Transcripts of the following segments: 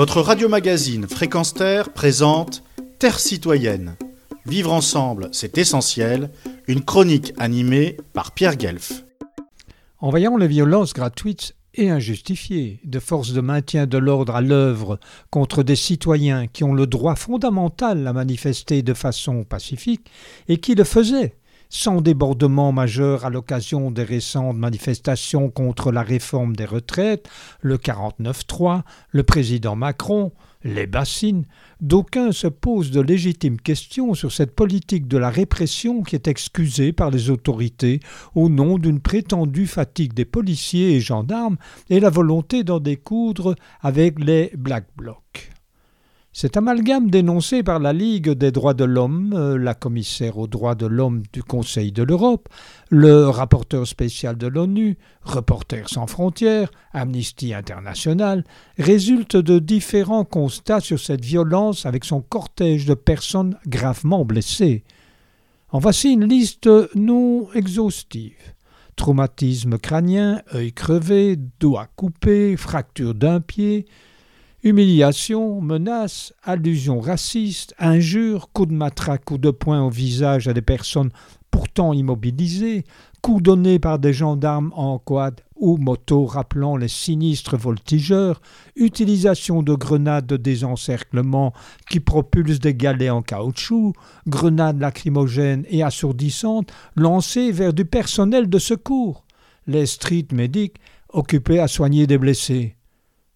Votre radio-magazine Fréquence Terre présente Terre citoyenne. Vivre ensemble, c'est essentiel. Une chronique animée par Pierre Guelf. En voyant les violences gratuites et injustifiées de forces de maintien de l'ordre à l'œuvre contre des citoyens qui ont le droit fondamental à manifester de façon pacifique et qui le faisaient sans débordement majeur à l'occasion des récentes manifestations contre la réforme des retraites, le 49-3, le président Macron, les bassines, d'aucuns se posent de légitimes questions sur cette politique de la répression qui est excusée par les autorités au nom d'une prétendue fatigue des policiers et gendarmes et la volonté d'en découdre avec les Black Blocs. Cet amalgame dénoncé par la Ligue des droits de l'homme, euh, la commissaire aux droits de l'homme du Conseil de l'Europe, le rapporteur spécial de l'ONU, Reporters sans frontières, Amnesty International, résulte de différents constats sur cette violence avec son cortège de personnes gravement blessées. En voici une liste non exhaustive. Traumatisme crânien, œil crevé, doigt coupé, fracture d'un pied, Humiliation, menaces, allusions racistes, injures, coups de matraque, coups de poing au visage à des personnes pourtant immobilisées, coups donnés par des gendarmes en quad ou moto rappelant les sinistres voltigeurs, utilisation de grenades de désencerclement qui propulsent des galets en caoutchouc, grenades lacrymogènes et assourdissantes lancées vers du personnel de secours, les street medics occupés à soigner des blessés.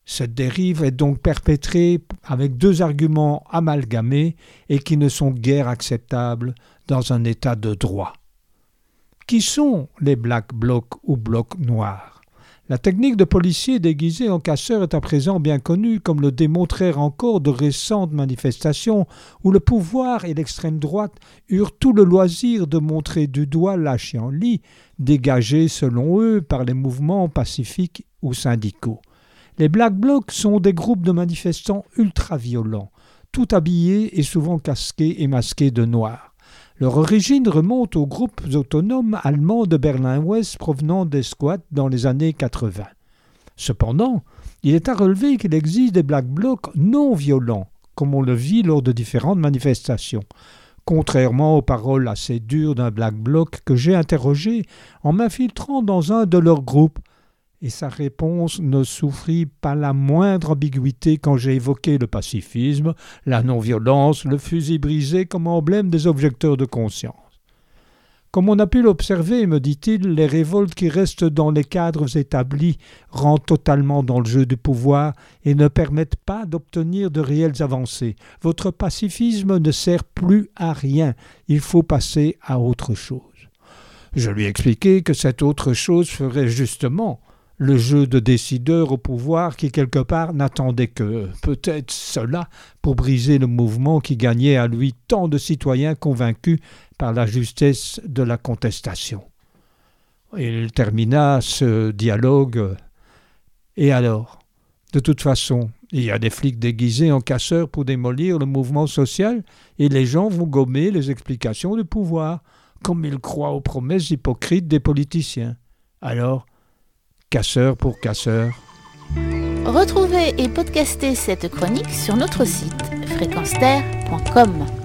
Cette dérive est donc perpétrée avec deux arguments amalgamés et qui ne sont guère acceptables dans un État de droit. Qui sont les Black Blocs ou Blocs noirs? La technique de policiers déguisés en casseurs est à présent bien connue, comme le démontrèrent encore de récentes manifestations où le pouvoir et l'extrême droite eurent tout le loisir de montrer du doigt la lit dégagé selon eux par les mouvements pacifiques ou syndicaux. Les Black Blocs sont des groupes de manifestants ultra-violents, tout habillés et souvent casqués et masqués de noir. Leur origine remonte aux groupes autonomes allemands de Berlin-Ouest provenant des squats dans les années 80. Cependant, il est à relever qu'il existe des Black Blocs non violents, comme on le vit lors de différentes manifestations. Contrairement aux paroles assez dures d'un Black Bloc que j'ai interrogé en m'infiltrant dans un de leurs groupes, et sa réponse ne souffrit pas la moindre ambiguïté quand j'ai évoqué le pacifisme, la non-violence, le fusil brisé comme emblème des objecteurs de conscience. Comme on a pu l'observer, me dit-il, les révoltes qui restent dans les cadres établis rentrent totalement dans le jeu du pouvoir et ne permettent pas d'obtenir de réelles avancées. Votre pacifisme ne sert plus à rien, il faut passer à autre chose. Je lui ai expliqué que cette autre chose ferait justement le jeu de décideurs au pouvoir qui quelque part n'attendait que peut-être cela pour briser le mouvement qui gagnait à lui tant de citoyens convaincus par la justesse de la contestation. Il termina ce dialogue. Et alors? De toute façon, il y a des flics déguisés en casseurs pour démolir le mouvement social, et les gens vont gommer les explications du pouvoir, comme ils croient aux promesses hypocrites des politiciens. Alors, casseur pour casseur. Retrouvez et podcastez cette chronique sur notre site fréquenceterre.com.